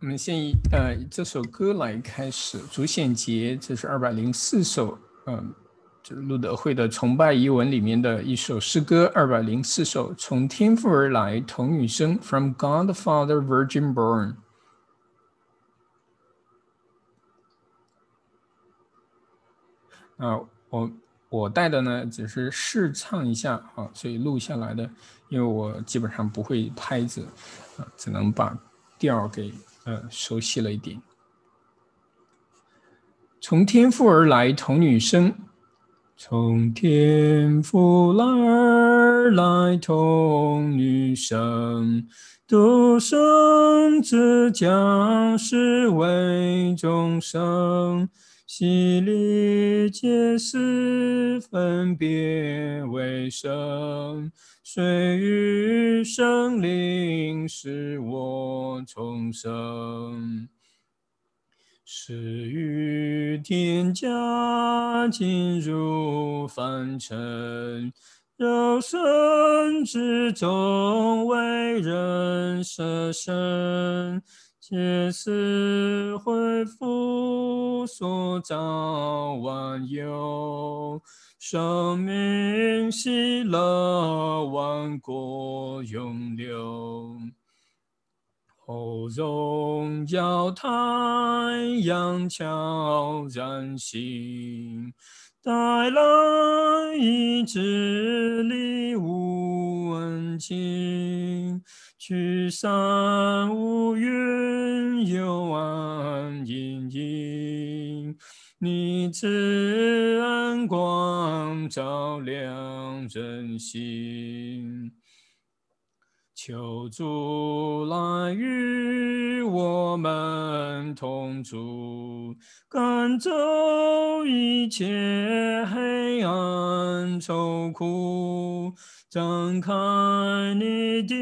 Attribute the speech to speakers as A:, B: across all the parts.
A: 我们先以呃这首歌来开始，主显节，这是二百零四首，嗯，就是路德会的崇拜遗文里面的一首诗歌，二百零四首，从天父而来，童女生，From God the Father, Virgin born。啊，我我带的呢只是试唱一下啊，所以录下来的，因为我基本上不会拍子，啊，只能把调给。呃，熟悉了一点。从天父而来，同女生；从天父而来，同女生。独生子将是为众生，洗礼皆是分别为圣。水与生灵使我重生，始于天家进入凡尘，肉身之中为人舍身，皆是恢复所造万有。生命喜乐，万国永留。后荣耀太阳悄然醒，带来一支礼物温情，驱散乌云幽暗阴影。你慈恩光照亮人心，求主来与我们同住，赶走一切黑暗愁苦，张开你的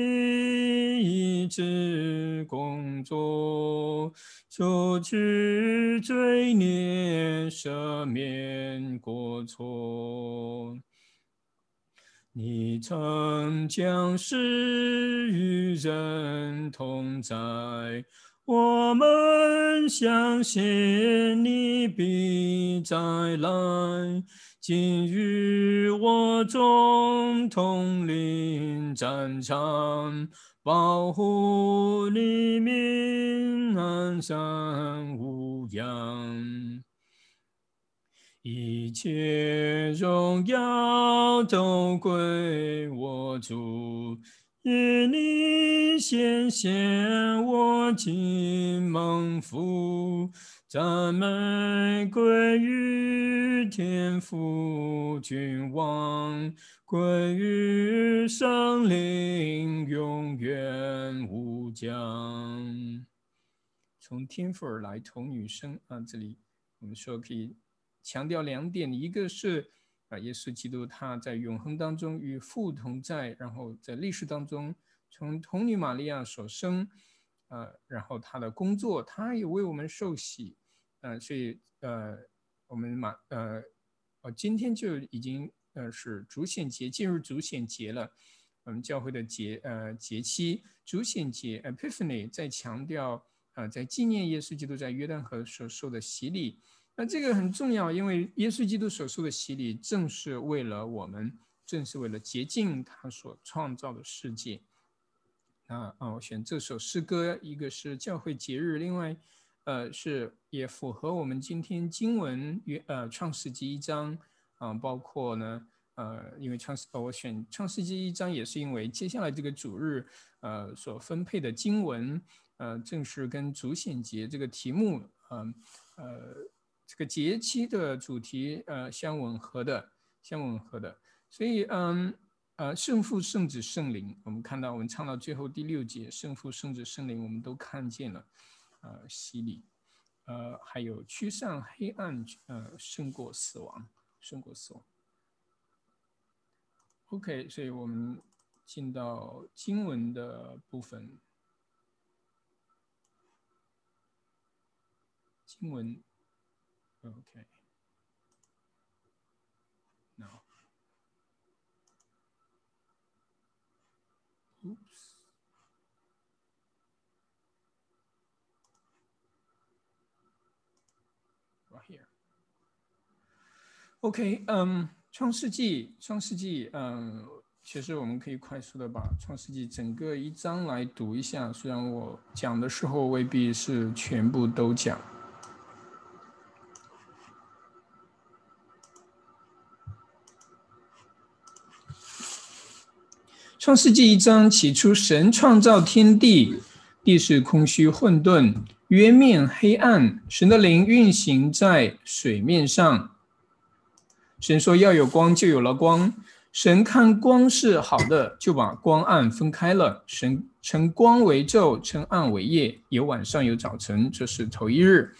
A: 意志工作。除去罪孽，赦免过错。你曾将世与人同在，我们相信你必再来。今日我众统领战场。保护黎民安山无恙，一切荣耀都归我主。因你显现，我今蒙福。赞美归于天父君王。归于生灵，永远无疆。从天父而来，童女生啊，这里我们说可以强调两点：一个是啊，耶稣基督他在永恒当中与父同在，然后在历史当中从童女玛利亚所生，呃，然后他的工作，他也为我们受洗，呃，所以呃，我们马呃，哦，今天就已经。呃，是主显节进入主显节了，我们教会的节呃节期主显节 Epiphany 在强调啊，在纪念耶稣基督在约旦河所受的洗礼。那这个很重要，因为耶稣基督所受的洗礼正是为了我们，正是为了洁净他所创造的世界。那啊，我选这首诗歌，一个是教会节日，另外呃是也符合我们今天经文约呃创世纪一章。啊，包括呢，呃，因为创世，我选创世纪一章也是因为接下来这个主日，呃，所分配的经文，呃，正是跟主显节这个题目，嗯，呃，这个节期的主题，呃，相吻合的，相吻合的。所以，嗯，呃，圣父、圣子、圣灵，我们看到，我们唱到最后第六节，圣父、圣子、圣灵，我们都看见了，呃，洗礼，呃，还有驱散黑暗，呃，胜过死亡。胜过死亡。OK，所以我们进到经文的部分。经文 Okay. No. Oops. Right here. Okay. 嗯，《创世纪》《创世纪》。嗯，其实我们可以快速的把《创世纪》整个一章来读一下。虽然我讲的时候未必是全部都讲。创世纪一章，起初神创造天地，地是空虚混沌，渊面黑暗，神的灵运行在水面上。神说要有光，就有了光。神看光是好的，就把光暗分开了。神称光为昼，称暗为夜，有晚上，有早晨，这是头一日。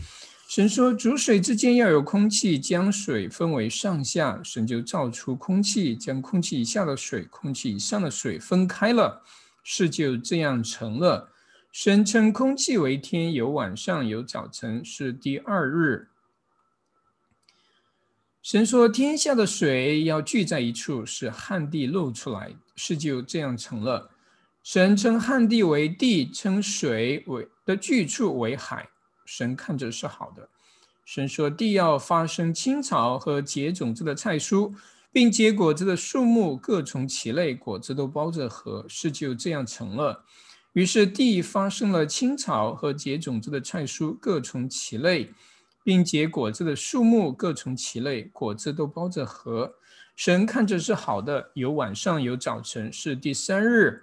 A: 神说：“主水之间要有空气，将水分为上下。神就造出空气，将空气以下的水、空气以上的水分开了。事就这样成了。神称空气为天，有晚上，有早晨，是第二日。神说：天下的水要聚在一处，使旱地露出来。事就这样成了。神称旱地为地，称水为的聚处为海。”神看着是好的。神说：“地要发生青草和结种子的菜蔬，并结果子的树木各从其类，果子都包着核。事就这样成了。于是地发生了青草和结种子的菜蔬，各从其类，并结果子的树木各从其类，果子都包着核。神看着是好的。有晚上，有早晨，是第三日。”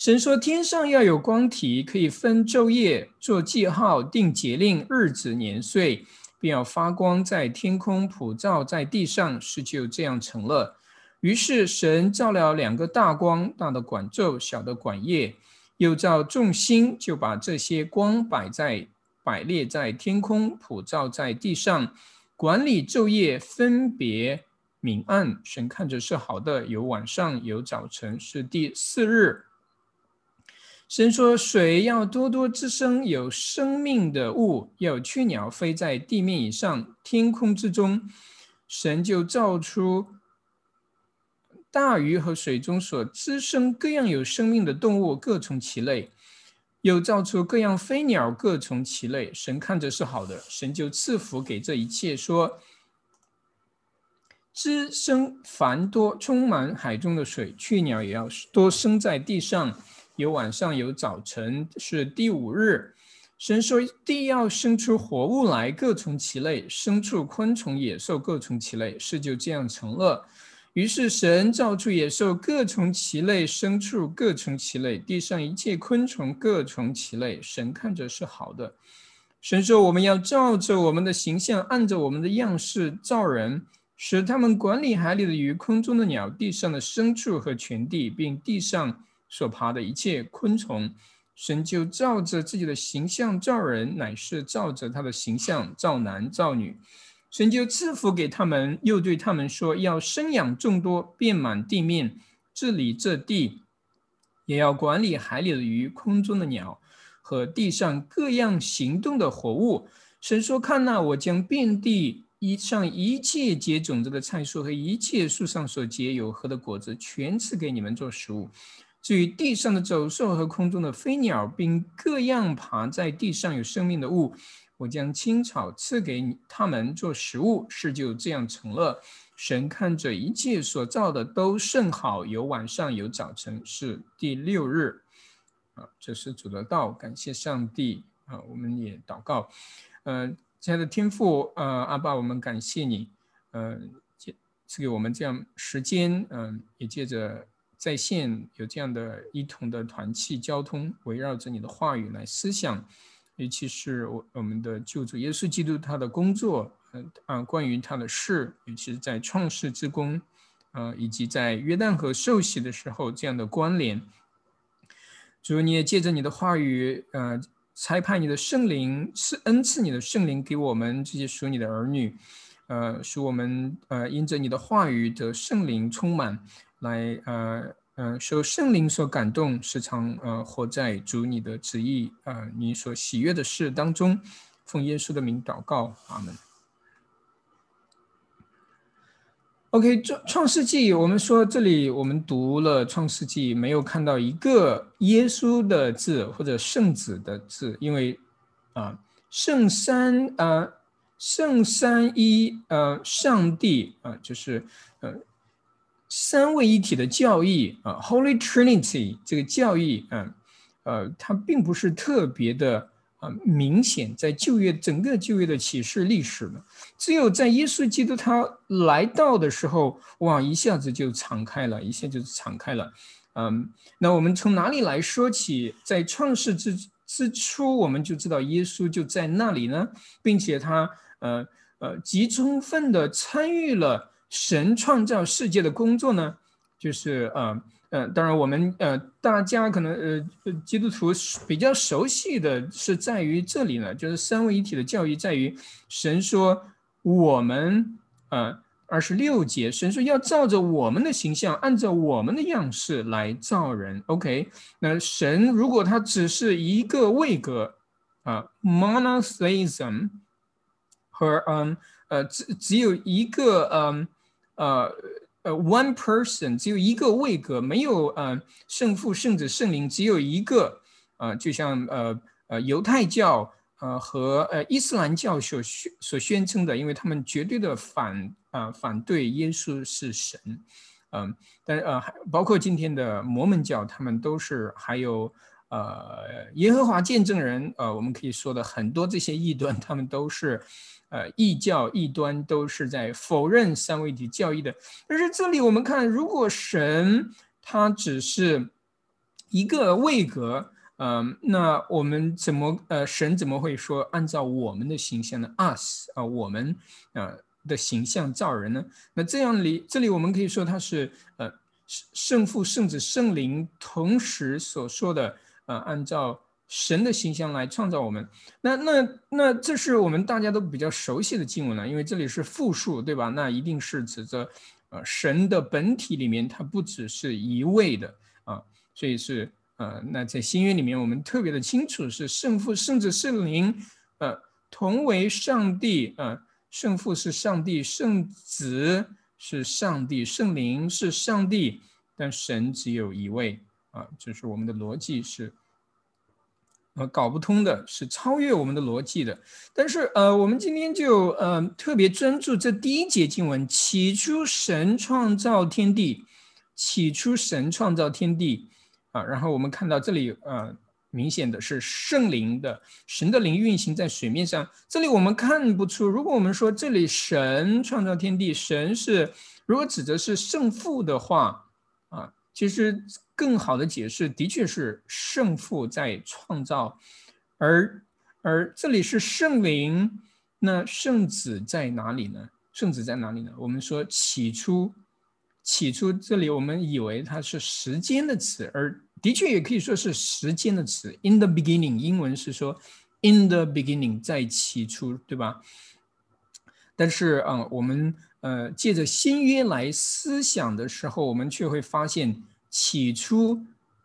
A: 神说：“天上要有光体，可以分昼夜，做记号，定节令、日子、年岁，并要发光在天空，普照在地上。事就这样成了。于是神造了两个大光，大的管昼，小的管夜。又造众星，就把这些光摆在摆列在天空，普照在地上，管理昼夜，分别明暗。神看着是好的。有晚上，有早晨，是第四日。”神说：“水要多多滋生有生命的物，要雀鸟飞在地面以上、天空之中。”神就造出大鱼和水中所滋生各样有生命的动物，各从其类；又造出各样飞鸟，各从其类。神看着是好的，神就赐福给这一切，说：“滋生繁多，充满海中的水；雀鸟也要多生在地上。”有晚上，有早晨，是第五日。神说：“地要生出活物来，各从其类；牲畜、昆虫、野兽各从其类。”事就这样成了。于是神造出野兽，各从其类；牲畜各从其类；地上一切昆虫各从其类。神看着是好的。神说：“我们要照着我们的形象，按着我们的样式造人，使他们管理海里的鱼、空中的鸟、地上的牲畜和全地，并地上。”所爬的一切昆虫，神就照着自己的形象造人，乃是照着他的形象造男造女。神就赐福给他们，又对他们说：要生养众多，遍满地面，治理这地，也要管理海里的鱼、空中的鸟和地上各样行动的活物。神说：看那，我将遍地一上一切结种子的菜树和一切树上所结有核的果子，全赐给你们做食物。至于地上的走兽和空中的飞鸟，并各样爬在地上有生命的物，我将青草赐给他们做食物。事就这样成了。神看着一切所造的都甚好，有晚上有早晨，是第六日。啊，这是主的道，感谢上帝啊！我们也祷告。呃，亲爱的天父，呃，阿爸，我们感谢你，呃，赐给我们这样时间，嗯，也借着。在线有这样的一同的团契交通，围绕着你的话语来思想，尤其是我我们的救主耶稣基督他的工作，嗯啊，关于他的事，尤其是在创世之功，呃，以及在约旦河受洗的时候这样的关联。主，你也借着你的话语，呃，差派你的圣灵赐恩赐你的圣灵给我们这些属你的儿女，呃，使我们呃因着你的话语的圣灵充满。来，呃，呃，受圣灵所感动，时常呃活在主你的旨意，呃，你所喜悦的事当中，奉耶稣的名祷告，阿门。OK，创创世纪，我们说这里我们读了创世纪，没有看到一个耶稣的字或者圣子的字，因为啊，圣三啊，圣三一呃上帝啊，就是呃三位一体的教义啊，Holy Trinity 这个教义啊，呃，它并不是特别的啊明显，在旧约整个旧约的启示历史呢，只有在耶稣基督他来到的时候，哇，一下子就敞开了，一下就敞开了。嗯，那我们从哪里来说起？在创世之之初，我们就知道耶稣就在那里呢，并且他呃呃极充分的参与了神创造世界的工作呢。就是呃呃，当然我们呃大家可能呃基督徒比较熟悉的是在于这里呢，就是三位一体的教育在于神说我们呃。二十六节，神说要照着我们的形象，按照我们的样式来造人。OK，那神如果他只是一个位格啊，monotheism 和嗯呃只只有一个嗯呃呃 one person 只有一个位格，没有呃圣父、圣子、圣灵，只有一个呃，就像呃呃犹太教。呃，和呃伊斯兰教所宣所宣称的，因为他们绝对的反啊反对耶稣是神，嗯，但呃还包括今天的摩门教，他们都是还有呃耶和华见证人，呃我们可以说的很多这些异端，他们都是呃异教异端，都是在否认三位一体教义的。但是这里我们看，如果神他只是一个位格。嗯，那我们怎么呃，神怎么会说按照我们的形象呢？us 啊，我们啊的形象造人呢？那这样里这里我们可以说他是呃圣父、圣子、圣灵同时所说的呃，按照神的形象来创造我们。那那那这是我们大家都比较熟悉的经文了，因为这里是复数，对吧？那一定是指着呃神的本体里面，它不只是一位的啊，所以是。呃，那在新约里面，我们特别的清楚是圣父、圣子、圣灵，呃，同为上帝，呃，圣父是上帝，圣子是上帝，圣灵是上帝，但神只有一位，啊，就是我们的逻辑是，搞不通的，是超越我们的逻辑的。但是，呃，我们今天就，呃，特别专注这第一节经文：起初神创造天地，起初神创造天地。啊，然后我们看到这里，呃，明显的是圣灵的神的灵运行在水面上。这里我们看不出，如果我们说这里神创造天地，神是如果指的是圣父的话，其实更好的解释的确是圣父在创造，而而这里是圣灵，那圣子在哪里呢？圣子在哪里呢？我们说起初。起初，这里我们以为它是时间的词，而的确也可以说是时间的词。In the beginning，英文是说 in the beginning，在起初，对吧？但是啊，我们呃借着新约来思想的时候，我们却会发现，起初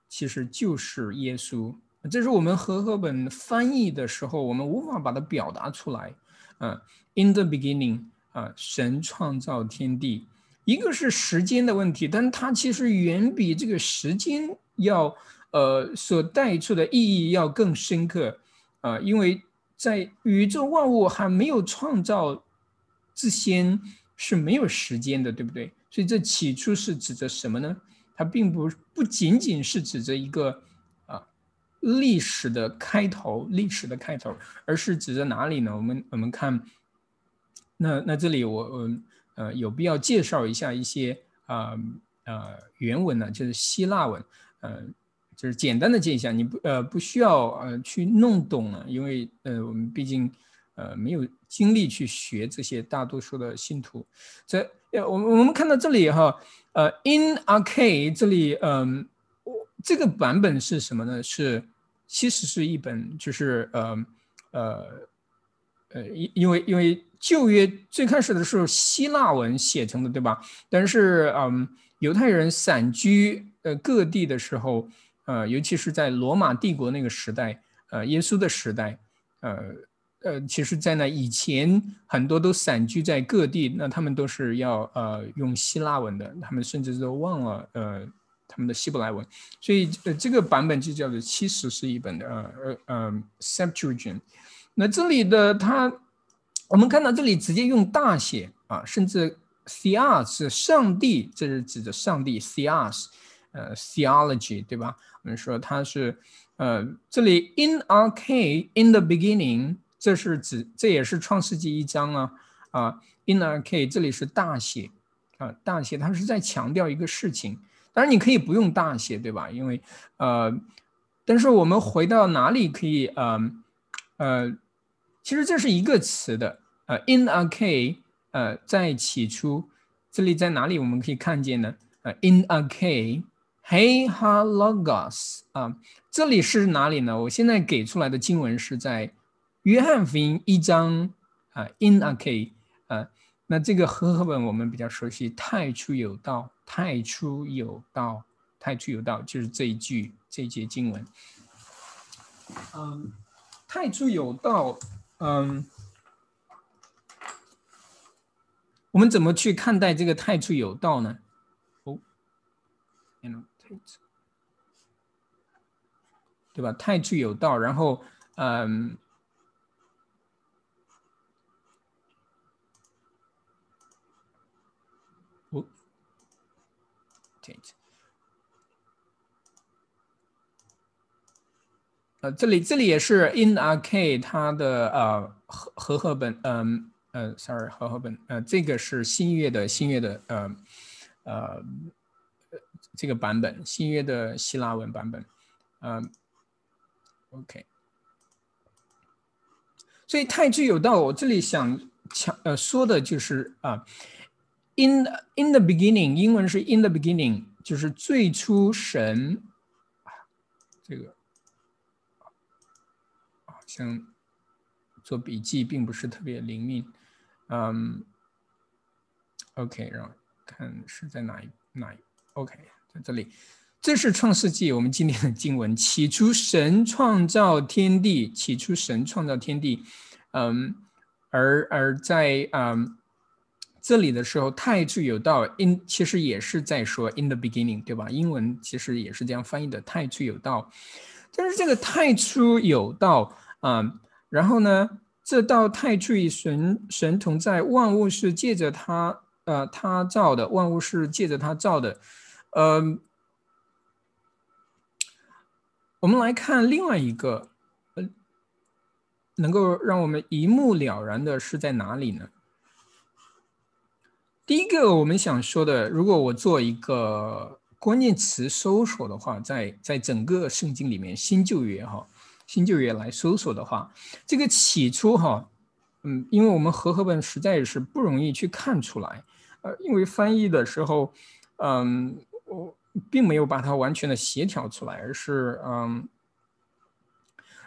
A: 其实就是耶稣。这是我们和合本翻译的时候，我们无法把它表达出来。啊，in the beginning，啊，神创造天地。一个是时间的问题，但它其实远比这个时间要，呃，所带出的意义要更深刻，啊，因为在宇宙万物还没有创造之前是没有时间的，对不对？所以这起初是指着什么呢？它并不不仅仅是指着一个啊历史的开头，历史的开头，而是指着哪里呢？我们我们看，那那这里我嗯。呃，有必要介绍一下一些啊呃原文呢，就是希腊文，呃，就是简单的介绍，你不呃不需要呃去弄懂了，因为呃我们毕竟呃没有精力去学这些，大多数的信徒。这我我们看到这里哈，呃，In Ark 这里嗯，这个版本是什么呢？是其实是一本就是呃呃呃因因为因为。旧约最开始的时候希腊文写成的，对吧？但是，嗯，犹太人散居呃各地的时候，呃，尤其是在罗马帝国那个时代，呃，耶稣的时代，呃呃，其实，在那以前，很多都散居在各地，那他们都是要呃用希腊文的，他们甚至都忘了呃他们的希伯来文，所以呃这个版本就叫做七十是一本的呃呃呃 Septuagint。那这里的它。我们看到这里直接用大写啊，甚至 CR 是上帝，这是指的上帝 crs 呃，theology 对吧？我们说它是呃，这里 in ark in the beginning，这是指这也是创世纪一章啊啊，in a k 这里是大写啊，大写它是在强调一个事情。当然你可以不用大写对吧？因为呃，但是我们回到哪里可以呃呃。其实这是一个词的，呃，in a k，呃，在起初，这里在哪里我们可以看见呢？呃，in a k，hey ha logos，啊，这里是哪里呢？我现在给出来的经文是在约翰福音一章，啊，in a key 啊，那这个和合本我们比较熟悉，太初有道，太初有道，太初有道，就是这一句这一节经文，嗯，太初有道。嗯，我们怎么去看待这个太初有道呢？哦，对吧？太初有道，然后嗯，哦，呃，这里这里也是 in a k 它的呃和和合本，嗯呃，sorry 和合本，呃，这个是新约的新约的呃呃这个版本，新约的希腊文版本，嗯，OK，所以太具有道，我这里想强呃说的就是啊，in in the beginning，英文是 in the beginning，就是最初神，这个。好像做笔记并不是特别灵敏，嗯，OK，让看是在哪一哪一 OK，在这里，这是创世纪我们今天的经文。起初神创造天地，起初神创造天地，嗯，而而在嗯这里的时候，太初有道，in 其实也是在说 in the beginning，对吧？英文其实也是这样翻译的，太初有道，但是这个太初有道。啊，然后呢？这道太初与神神同在，万物是借着他，呃，他造的，万物是借着他造的。呃，我们来看另外一个，呃，能够让我们一目了然的是在哪里呢？第一个我们想说的，如果我做一个关键词搜索的话，在在整个圣经里面，新旧约哈。新旧约来搜索的话，这个起初哈，嗯，因为我们和合本实在是不容易去看出来，呃，因为翻译的时候，嗯，我并没有把它完全的协调出来，而是嗯，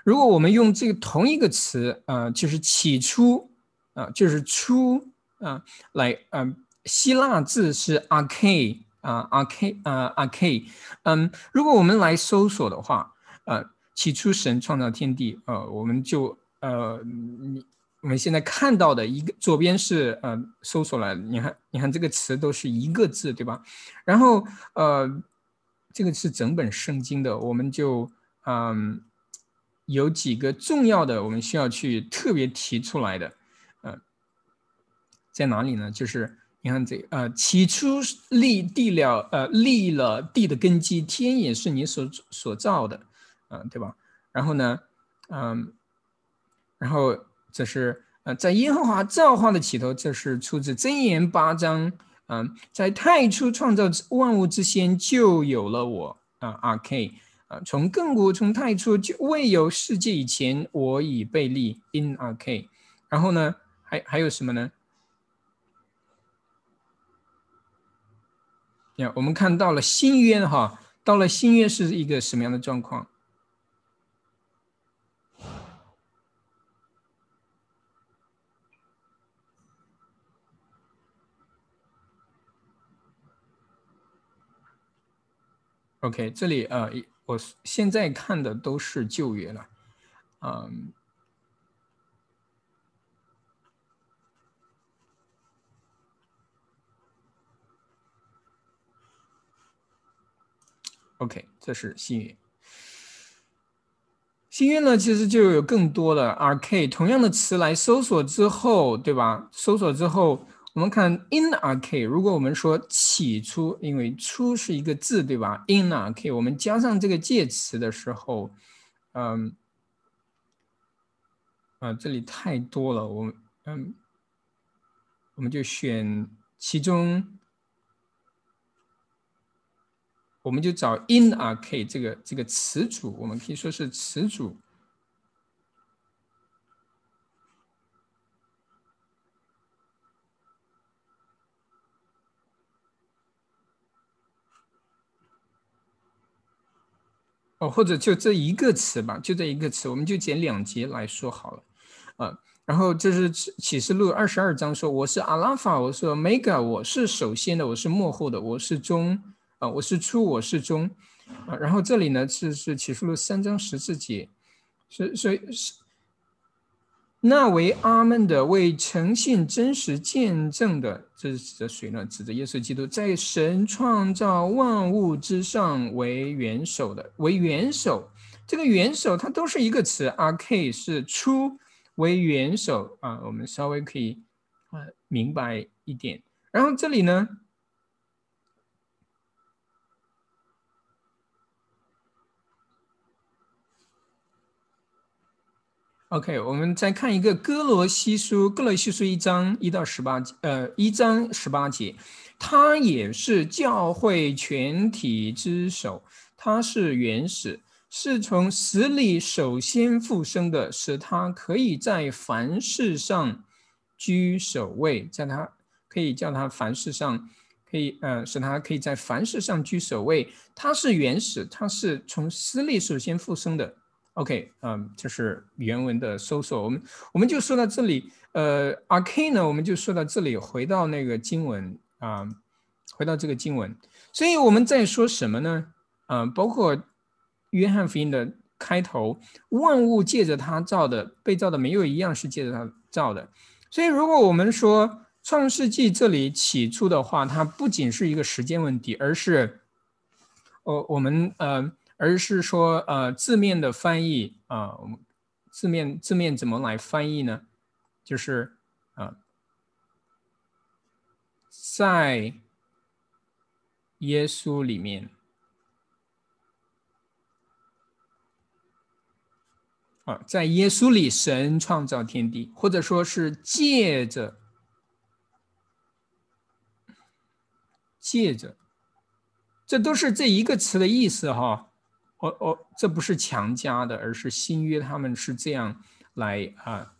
A: 如果我们用这个同一个词，呃，就是起初，啊，就是初，啊，来，嗯，希腊字是 a r c a d 啊 a r c a d 啊 a r c a d 嗯，如果我们来搜索的话，呃。起初神创造天地，呃，我们就呃，你我们现在看到的一个左边是呃搜索了，你看你看这个词都是一个字，对吧？然后呃，这个是整本圣经的，我们就嗯有几个重要的，我们需要去特别提出来的，呃，在哪里呢？就是你看这呃，起初立地了，呃，立了地的根基，天也是你所所造的。嗯，对吧？然后呢，嗯，然后这是呃，在耶和华造化的起头，这是出自箴言八章。嗯，在太初创造万物之先，就有了我啊，R K 啊，从亘古从太初就未有世界以前，我已被立 in R K。然后呢，还还有什么呢？呀，我们看到了新约哈，到了新约是一个什么样的状况？OK，这里呃，我现在看的都是旧约了，嗯，OK，这是幸运。幸运呢，其实就有更多的 RK 同样的词来搜索之后，对吧？搜索之后，我们看 in RK 如果我们说起初，因为初是一个字，对吧？in RK，我们加上这个介词的时候，嗯，啊，这里太多了，我嗯，我们就选其中。我们就找 in ark 这个这个词组，我们可以说是词组。哦，或者就这一个词吧，就这一个词，我们就剪两节来说好了，啊，然后这是启示录二十二章说，我是阿拉法，我是 omega，我是首先的，我是幕后的，我是中。啊，我是初，我是中，啊，然后这里呢是是启示录三章十字节，是所以是那为阿门的，为诚信真实见证的，这是指的谁呢？指的耶稣基督，在神创造万物之上为元首的，为元首。这个元首它都是一个词，R K 是初为元首啊，我们稍微可以啊明白一点。然后这里呢？OK，我们再看一个哥罗西书，哥罗西书一章一到十八节，呃，一章十八节，他也是教会全体之首，他是原始，是从死里首先复生的，使他可以在凡事上居首位，在他可以叫他凡事上可以，呃，使他可以在凡事上居首位，他是原始，他是从死里首先复生的。OK，嗯，这是原文的搜索。我们我们就说到这里。呃，RK 呢，我们就说到这里。回到那个经文啊，回到这个经文。所以我们在说什么呢？嗯，包括约翰福音的开头，万物借着他造的，被造的没有一样是借着他造的。所以如果我们说创世纪这里起初的话，它不仅是一个时间问题，而是，哦，我们呃。而是说，呃，字面的翻译啊，我们字面字面怎么来翻译呢？就是啊，在耶稣里面啊，在耶稣里，神创造天地，或者说是借着借着，这都是这一个词的意思哈。哦哦，这不是强加的，而是新约他们是这样来啊，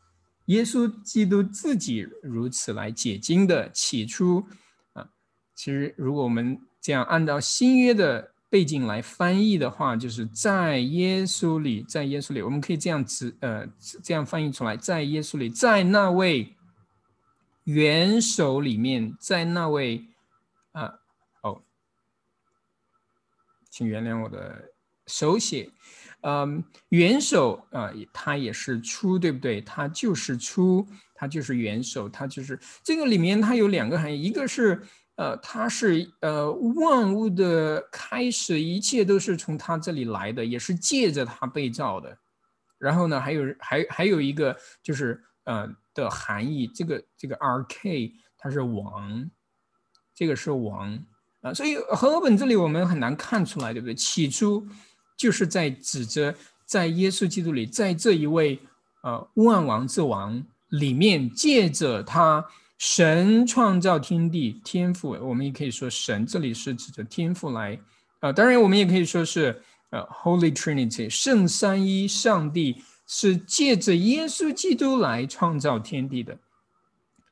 A: 耶稣基督自己如此来解经的。起初啊，其实如果我们这样按照新约的背景来翻译的话，就是在耶稣里，在耶稣里，我们可以这样子呃这样翻译出来，在耶稣里，在那位元首里面，在那位啊哦，请原谅我的。手写，嗯，元首啊，他也是出，对不对？他就是出，他就是元首，他就是这个里面它有两个含义，一个是呃，他是呃万物的开始，一切都是从他这里来的，也是借着他被造的。然后呢，还有还还有一个就是呃的含义，这个这个 R K 它是王，这个是王啊，所以和合本这里我们很难看出来，对不对？起初。就是在指着在耶稣基督里，在这一位呃万王之王里面，借着他神创造天地，天赋，我们也可以说神，这里是指着天赋来啊。当然，我们也可以说是呃 Holy Trinity，圣三一上帝是借着耶稣基督来创造天地的。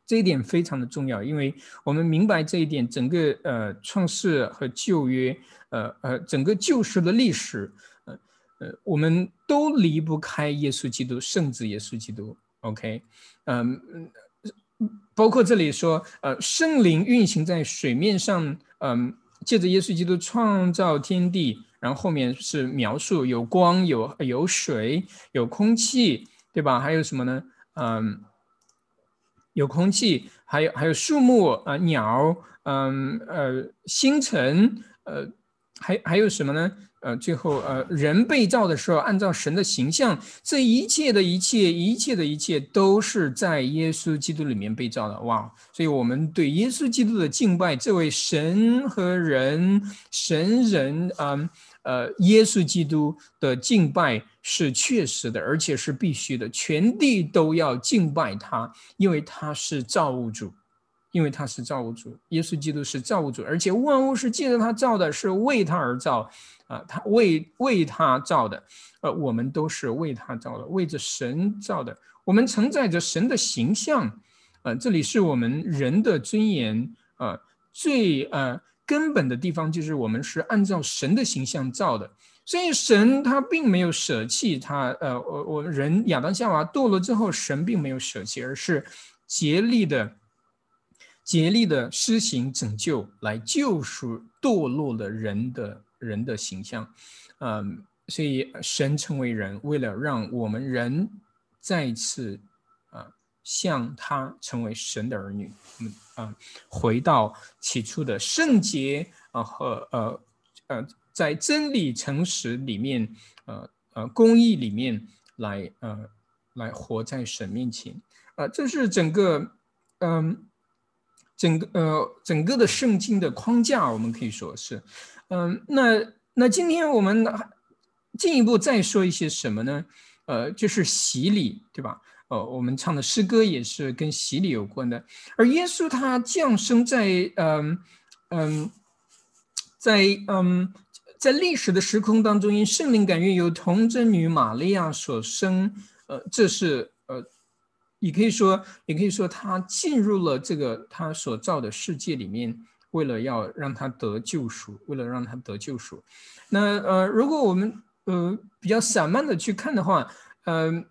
A: 这一点非常的重要，因为我们明白这一点，整个呃创世和旧约。呃呃，整个旧时的历史，呃呃，我们都离不开耶稣基督，圣子耶稣基督。OK，嗯嗯，包括这里说，呃，圣灵运行在水面上，嗯，借着耶稣基督创造天地，然后后面是描述有光、有有水、有空气，对吧？还有什么呢？嗯，有空气，还有还有树木啊，鸟，嗯呃，星辰，呃。还还有什么呢？呃，最后呃，人被造的时候，按照神的形象，这一切的一切，一切的一切，都是在耶稣基督里面被造的。哇！所以我们对耶稣基督的敬拜，这位神和人、神人啊，呃，耶稣基督的敬拜是确实的，而且是必须的，全地都要敬拜他，因为他是造物主。因为他是造物主，耶稣基督是造物主，而且万物是借着他造的，是为他而造，啊，他为为他造的，呃，我们都是为他造的，为着神造的，我们承载着神的形象，呃，这里是我们人的尊严，呃，最呃根本的地方就是我们是按照神的形象造的，所以神他并没有舍弃他，呃，我我人亚当夏娃堕落之后，神并没有舍弃，而是竭力的。竭力的施行拯救，来救赎堕落的人的人的形象，嗯，所以神成为人，为了让我们人再次啊，像他成为神的儿女，嗯啊，回到起初的圣洁啊和呃呃，在真理诚实里面，呃呃公义里面来呃来活在神面前，啊，这是整个嗯。整个呃，整个的圣经的框架，我们可以说是，嗯，那那今天我们进一步再说一些什么呢？呃，就是洗礼，对吧？呃，我们唱的诗歌也是跟洗礼有关的。而耶稣他降生在嗯嗯，在嗯在历史的时空当中，因圣灵感愿由童贞女玛利亚所生，呃，这是呃。你可以说，也可以说，他进入了这个他所造的世界里面，为了要让他得救赎，为了让他得救赎。那呃，如果我们呃比较散漫的去看的话，嗯，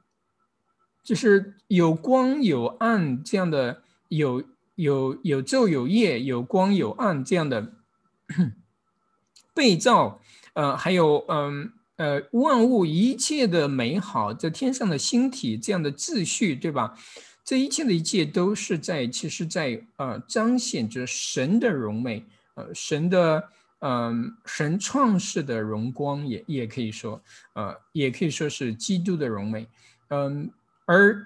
A: 就是有光有暗这样的，有有有昼有夜，有光有暗这样的被造，呃，还有嗯。呃，万物一切的美好，在天上的星体这样的秩序，对吧？这一切的一切都是在，其实，在呃彰显着神的荣美，呃，神的嗯，神创世的荣光，也也可以说，呃，也可以说是基督的荣美，嗯，而。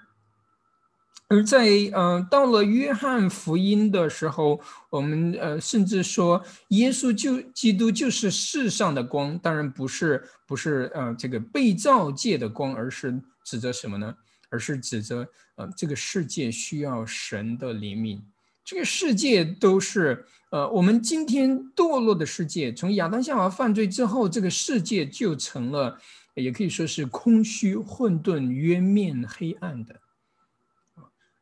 A: 而在嗯，到了约翰福音的时候，我们呃甚至说，耶稣就基督就是世上的光，当然不是不是呃这个被造界的光，而是指着什么呢？而是指着呃这个世界需要神的怜悯，这个世界都是呃我们今天堕落的世界，从亚当夏娃犯罪之后，这个世界就成了，也可以说是空虚、混沌、渊面、黑暗的。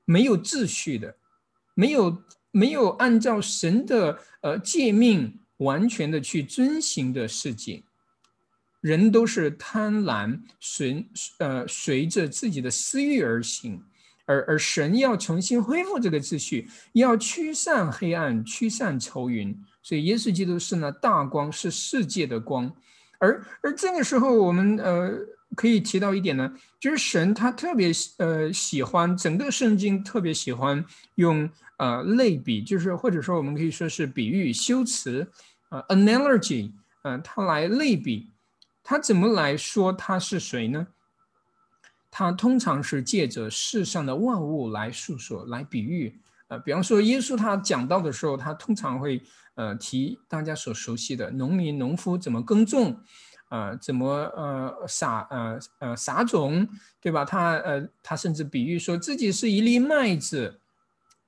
A: 没有秩序的，没有没有按照神的呃诫命完全的去遵行的世界，人都是贪婪随呃随着自己的私欲而行，而而神要重新恢复这个秩序，要驱散黑暗，驱散愁云，所以耶稣基督是那大光，是世界的光，而而这个时候我们呃。可以提到一点呢，就是神他特别呃喜欢整个圣经特别喜欢用呃类比，就是或者说我们可以说是比喻修辞呃 analogy 呃他来类比，他怎么来说他是谁呢？他通常是借着世上的万物来诉说来比喻，呃比方说耶稣他讲到的时候，他通常会呃提大家所熟悉的农民农夫怎么耕种。呃，怎么呃撒呃呃撒种，对吧？他呃他甚至比喻说自己是一粒麦子，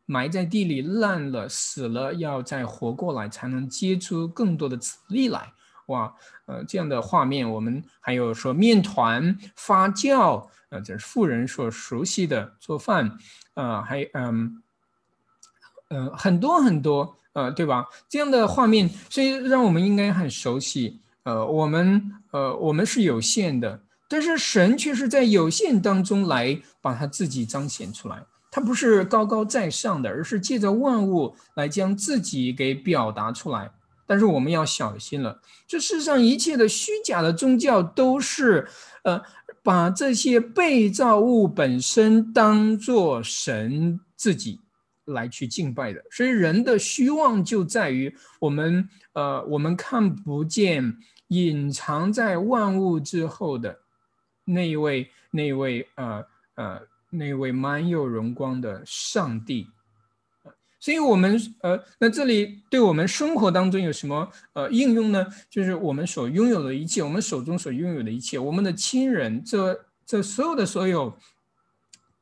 A: 埋在地里烂了死了，要再活过来才能结出更多的籽粒来。哇，呃这样的画面，我们还有说面团发酵，呃这是富人所熟悉的做饭，呃还嗯嗯很多很多呃对吧？这样的画面，所以让我们应该很熟悉。呃，我们呃，我们是有限的，但是神却是在有限当中来把他自己彰显出来。他不是高高在上的，而是借着万物来将自己给表达出来。但是我们要小心了，这世上一切的虚假的宗教都是呃，把这些被造物本身当做神自己来去敬拜的。所以人的虚妄就在于我们呃我们看不见隐藏在万物之后的那一位那一位呃呃那一位满有荣光的上帝。所以，我们呃，那这里对我们生活当中有什么呃应用呢？就是我们所拥有的一切，我们手中所拥有的一切，我们的亲人，这这所有的所有，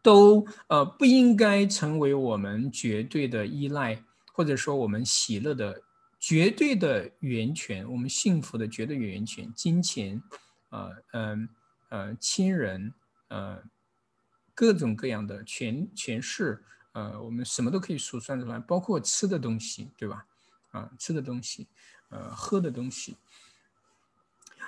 A: 都呃不应该成为我们绝对的依赖，或者说我们喜乐的绝对的源泉，我们幸福的绝对源泉，金钱，呃嗯呃亲人，呃各种各样的权权势。呃，我们什么都可以数算出来，包括吃的东西，对吧？啊，吃的东西，呃，喝的东西。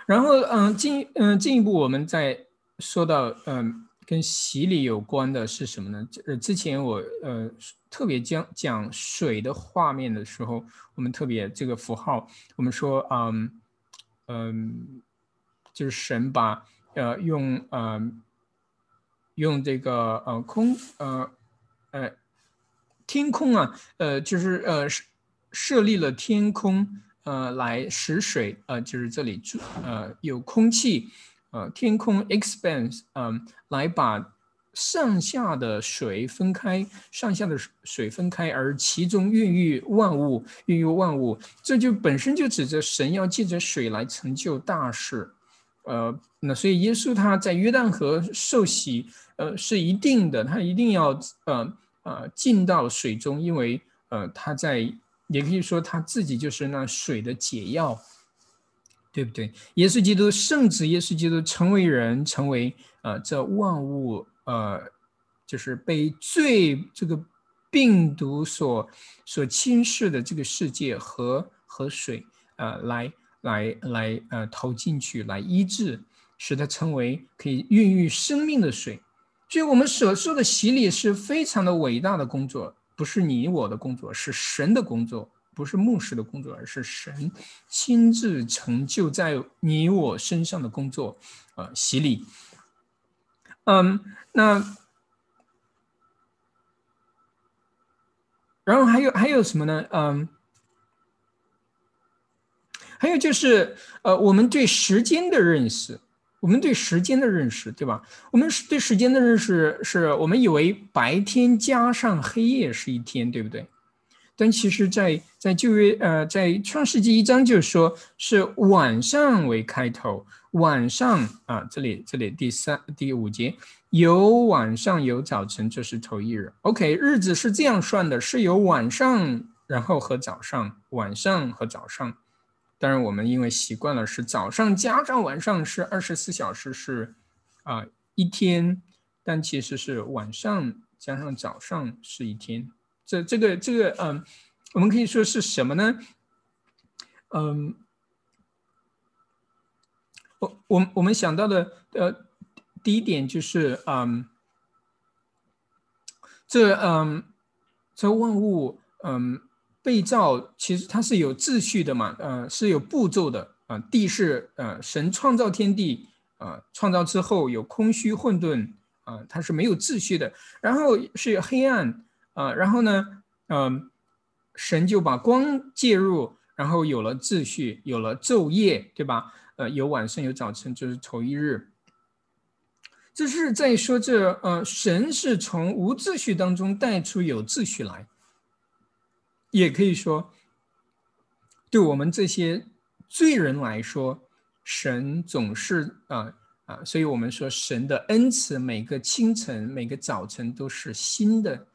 A: 然后，嗯，进嗯进一步，我们再说到，嗯，跟洗礼有关的是什么呢？呃，之前我呃特别讲讲水的画面的时候，我们特别这个符号，我们说，嗯嗯，就是神把呃用呃用这个呃空呃。呃，天空啊，呃，就是呃设设立了天空，呃，来使水，呃，就是这里住，呃，有空气，呃，天空 expands，嗯，来把上下的水分开，上下的水分开，而其中孕育万物，孕育万物，这就本身就指着神要借着水来成就大事，呃，那所以耶稣他在约旦河受洗。呃，是一定的，他一定要呃呃进到水中，因为呃他在，也可以说他自己就是那水的解药，对不对？耶稣基督圣子，耶稣基督成为人，成为呃这万物呃就是被罪这个病毒所所侵蚀的这个世界和和水呃来来来呃投进去来医治，使它成为可以孕育生命的水。所以我们所说的洗礼是非常的伟大的工作，不是你我的工作，是神的工作，不是牧师的工作，而是神亲自成就在你我身上的工作。呃，洗礼。嗯，那然后还有还有什么呢？嗯，还有就是呃，我们对时间的认识。我们对时间的认识，对吧？我们对时间的认识是我们以为白天加上黑夜是一天，对不对？但其实，在在旧约，呃，在创世纪一章就说是晚上为开头，晚上啊，这里这里第三第五节有晚上有早晨，这是头一日。OK，日子是这样算的，是有晚上，然后和早上，晚上和早上。当然，我们因为习惯了是早上加上晚上是二十四小时是啊一天，但其实是晚上加上早上是一天。这这个这个嗯，我们可以说是什么呢？嗯，我我我们想到的呃第一点就是嗯，这嗯这万物嗯。被造其实它是有秩序的嘛，呃，是有步骤的啊。地是呃，神创造天地啊，创造之后有空虚混沌啊，它是没有秩序的。然后是黑暗啊，然后呢，嗯，神就把光介入，然后有了秩序，有了昼夜，对吧？呃，有晚上，有早晨，就是头一日。这是在说这呃，神是从无秩序当中带出有秩序来。也可以说，对我们这些罪人来说，神总是啊啊，所以我们说神的恩慈，每个清晨、每个早晨都是新的，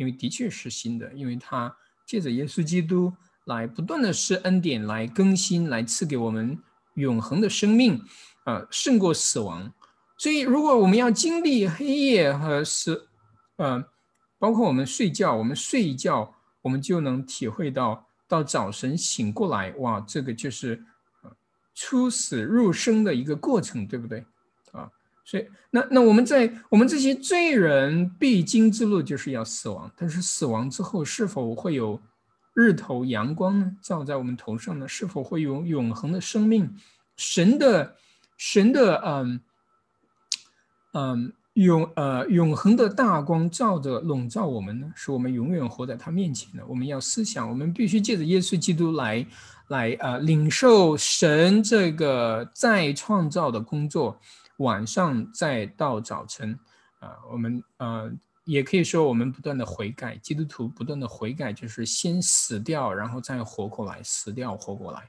A: 因为的确是新的，因为他借着耶稣基督来不断的施恩典，来更新，来赐给我们永恒的生命，啊，胜过死亡。所以，如果我们要经历黑夜和死，呃，包括我们睡觉，我们睡一觉。我们就能体会到，到早晨醒过来，哇，这个就是出死入生的一个过程，对不对？所以那那我们在我们这些罪人必经之路就是要死亡，但是死亡之后是否会有日头阳光呢？照在我们头上呢？是否会有永恒的生命？神的神的嗯嗯永呃永恒的大光照着笼罩我们呢，使我们永远活在他面前的。我们要思想，我们必须借着耶稣基督来来呃领受神这个再创造的工作，晚上再到早晨啊，我们呃也可以说我们不断的悔改，基督徒不断的悔改，就是先死掉，然后再活过来，死掉活过来。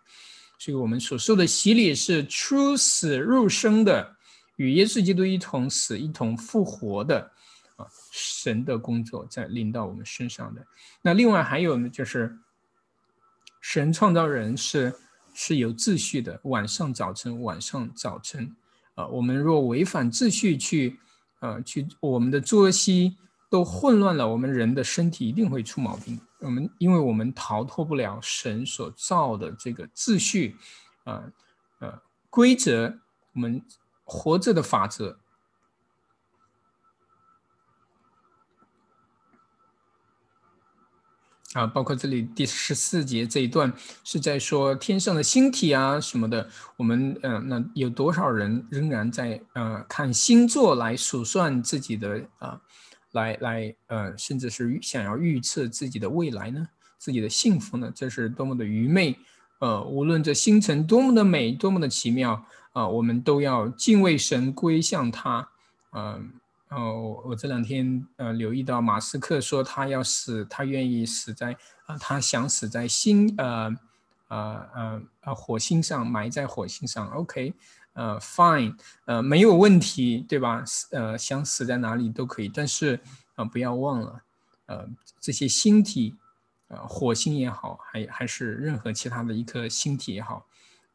A: 所以我们所受的洗礼是出死入生的。与耶稣基督一同死、一同复活的啊，神的工作在临到我们身上的。那另外还有呢，就是神创造人是是有秩序的，晚上、早晨、晚上、早晨我们若违反秩序去呃去，我们的作息都混乱了，我们人的身体一定会出毛病。我们因为我们逃脱不了神所造的这个秩序啊呃规则，我们。活着的法则啊，包括这里第十四节这一段是在说天上的星体啊什么的。我们嗯，那有多少人仍然在呃看星座来数算自己的啊，来来呃，甚至是想要预测自己的未来呢？自己的幸福呢？这是多么的愚昧！呃，无论这星辰多么的美，多么的奇妙。啊，我们都要敬畏神，归向他。嗯，哦，我这两天呃留意到马斯克说他要死，他愿意死在啊，他想死在星呃呃呃呃火星上，埋在火星上。OK，呃，Fine，呃，没有问题，对吧？呃，想死在哪里都可以，但是啊，不要忘了，呃，这些星体，呃，火星也好，还还是任何其他的一颗星体也好，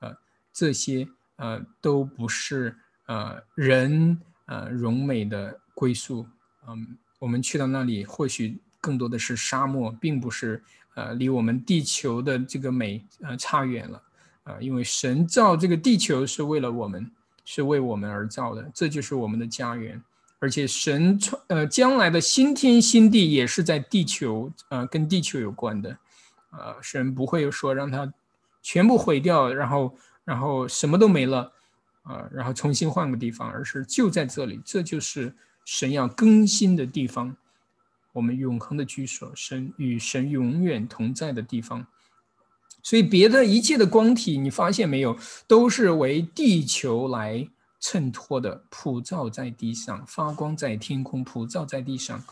A: 呃，这些。呃，都不是呃人呃荣美的归宿。嗯，我们去到那里，或许更多的是沙漠，并不是呃离我们地球的这个美呃差远了。啊，因为神造这个地球是为了我们，是为我们而造的，这就是我们的家园。而且神呃将来的新天新地也是在地球呃跟地球有关的。呃，神不会说让它全部毁掉，然后。然后什么都没了，啊，然后重新换个地方，而是就在这里，这就是神要更新的地方，我们永恒的居所，神与神永远同在的地方。所以别的一切的光体，你发现没有，都是为地球来衬托的，普照在地上，发光在天空，普照在地上。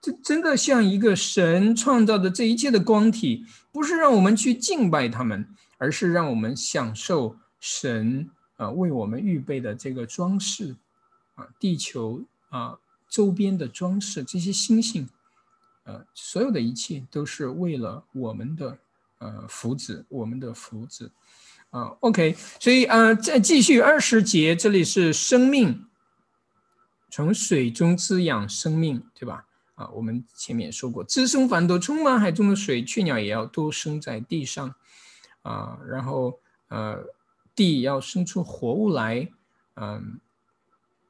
A: 这真的像一个神创造的这一切的光体，不是让我们去敬拜他们。而是让我们享受神啊为我们预备的这个装饰啊，地球啊周边的装饰，这些星星，呃，所有的一切都是为了我们的呃福祉，我们的福祉啊。OK，所以呃，再继续二十节，这里是生命，从水中滋养生命，对吧？啊，我们前面说过，滋生繁多，充满海中的水，雀鸟也要多生在地上。啊，然后呃，地要生出活物来，嗯，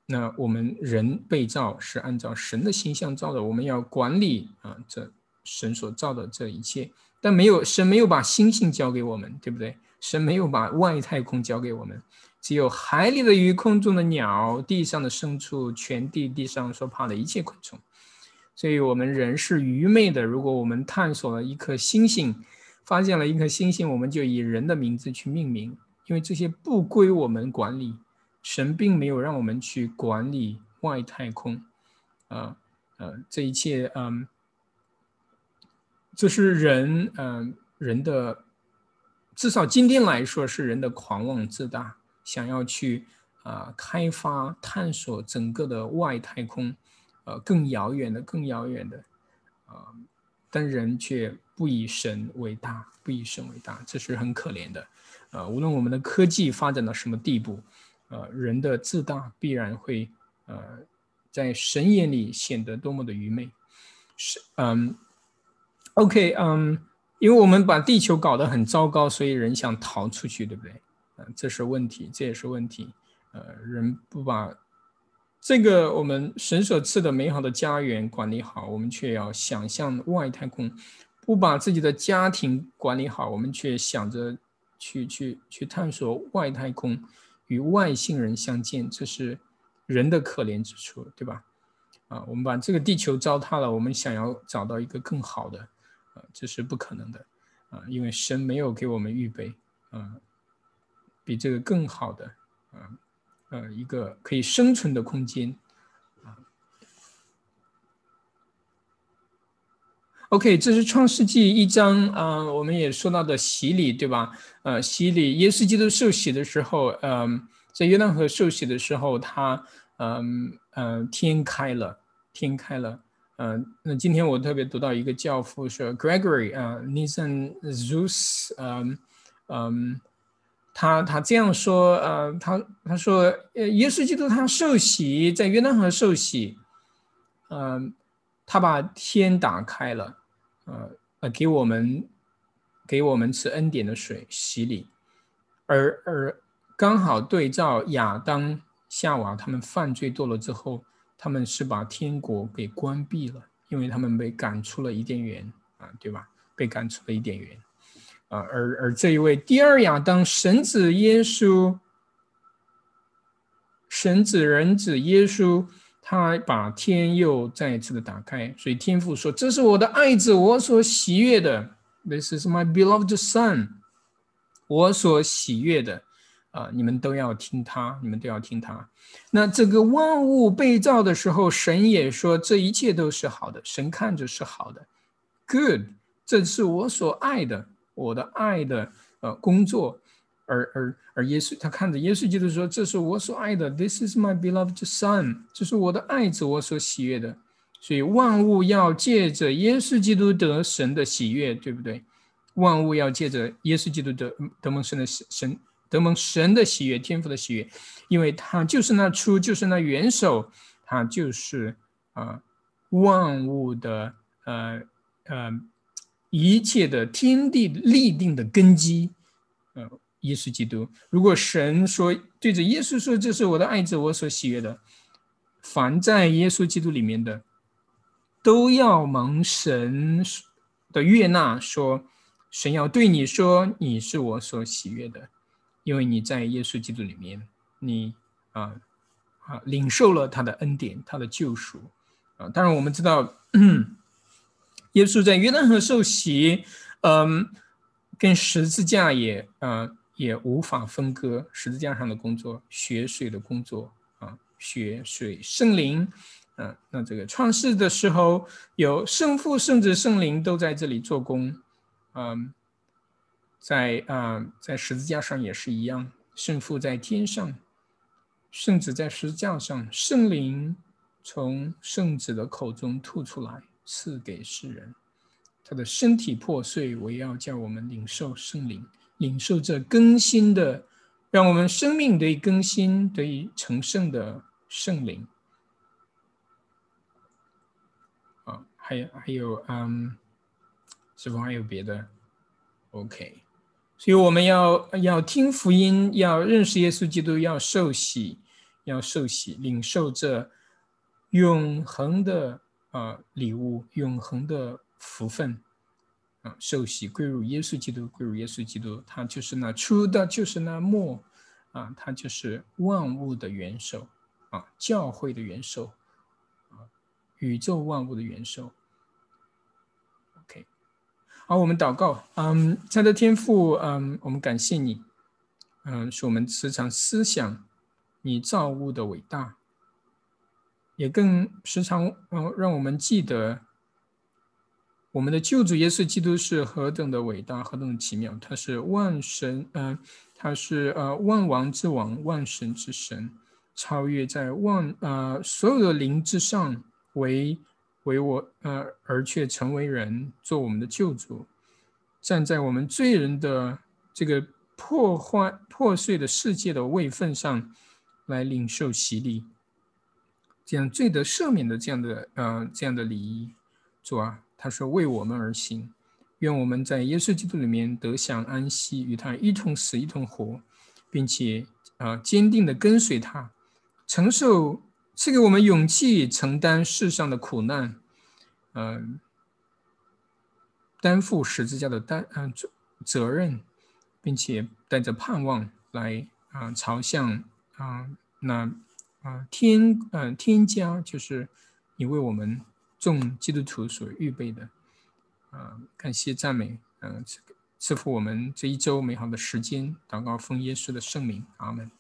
A: 那我们人被造是按照神的形象造的，我们要管理啊，这神所造的这一切，但没有神没有把星星交给我们，对不对？神没有把外太空交给我们，只有海里的鱼、空中的鸟、地上的牲畜、全地地上所爬的一切昆虫，所以我们人是愚昧的。如果我们探索了一颗星星。发现了一颗星星，我们就以人的名字去命名，因为这些不归我们管理。神并没有让我们去管理外太空，啊，呃，这一切，嗯，这是人，嗯，人的，至少今天来说是人的狂妄自大，想要去啊开发探索整个的外太空，呃，更遥远的，更遥远的，啊，但人却。不以神为大，不以神为大，这是很可怜的。呃，无论我们的科技发展到什么地步，呃，人的自大必然会呃，在神眼里显得多么的愚昧。是，嗯，OK，嗯，因为我们把地球搞得很糟糕，所以人想逃出去，对不对？嗯，这是问题，这也是问题。呃，人不把这个我们神所赐的美好的家园管理好，我们却要想象外太空。不把自己的家庭管理好，我们却想着去去去探索外太空与外星人相见，这是人的可怜之处，对吧？啊，我们把这个地球糟蹋了，我们想要找到一个更好的，啊，这是不可能的，啊，因为神没有给我们预备，啊，比这个更好的，啊，呃，一个可以生存的空间，OK，这是创世纪一章，啊，我们也说到的洗礼，对吧？呃，洗礼，耶稣基督受洗的时候，嗯，在约旦河受洗的时候，他。嗯嗯，天开了，天开了。嗯，那今天我特别读到一个教父说，Gregory 啊，Nissan Zeus，嗯嗯，他他这样说，呃，他他说，呃，耶稣基督他受洗，在约旦河受洗，嗯，他把天打开了，呃呃，给我们给我们吃恩典的水洗礼，而而刚好对照亚当。夏娃他们犯罪堕落之后，他们是把天国给关闭了，因为他们被赶出了伊甸园啊，对吧？被赶出了伊甸园啊，而而这一位第二亚当神子耶稣，神子人子耶稣，他把天又再一次的打开，所以天父说：“这是我的爱子，我所喜悦的。This is my beloved son，我所喜悦的。”啊，你们都要听他，你们都要听他。那这个万物被造的时候，神也说这一切都是好的，神看着是好的，good，这是我所爱的，我的爱的呃工作。而而而耶稣他看着耶稣基督说，这是我所爱的，This is my beloved son，这是我的爱子，我所喜悦的。所以万物要借着耶稣基督得神的喜悦，对不对？万物要借着耶稣基督得得蒙神的神。得蒙神的喜悦，天赋的喜悦，因为他就是那出，就是那元首，他就是啊万物的呃呃一切的天地立定的根基，呃，耶稣基督。如果神说对着耶稣说：“这是我的爱子，我所喜悦的。”凡在耶稣基督里面的，都要蒙神的悦纳。说神要对你说：“你是我所喜悦的。”因为你在耶稣基督里面，你啊啊领受了他的恩典，他的救赎啊。当然，我们知道耶稣在约旦河受洗，嗯，跟十字架也啊也无法分割。十字架上的工作，血水的工作啊，血水圣灵啊。那这个创世的时候，有圣父、圣子、圣灵都在这里做工，嗯。在啊，在十字架上也是一样，圣父在天上，圣子在十字架上，圣灵从圣子的口中吐出来，赐给世人。他的身体破碎，我要叫我们领受圣灵，领受这更新的，让我们生命得以更新，得以成圣的圣灵。啊，还有还有，嗯，是否还有别的？OK。所以我们要要听福音，要认识耶稣基督，要受洗，要受洗，领受这永恒的啊礼物，永恒的福分啊，受洗归入耶稣基督，归入耶稣基督，他就是那出的，就是那末啊，他就是万物的元首啊，教会的元首啊，宇宙万物的元首。OK，好，我们祷告。嗯，他的天赋，嗯，我们感谢你，嗯，使我们时常思想你造物的伟大，也更时常嗯，让我们记得我们的救主耶稣基督是何等的伟大，何等的奇妙。他是万神，嗯，他是呃万王之王，万神之神，超越在万呃所有的灵之上为。为我，呃，而却成为人，做我们的救主，站在我们罪人的这个破坏、破碎的世界的位份上，来领受洗礼，这样罪得赦免的这样的，呃，这样的礼仪。主啊，他说为我们而行，愿我们在耶稣基督里面得享安息，与他一同死，一同活，并且，啊，坚定的跟随他，承受。赐给我们勇气，承担世上的苦难，嗯，担负十字架的担嗯责责任，并且带着盼望来啊，朝向啊那啊，天，嗯，天家就是你为我们众基督徒所预备的，啊，感谢赞美，嗯，赐福我们这一周美好的时间，祷告奉耶稣的圣名，阿门。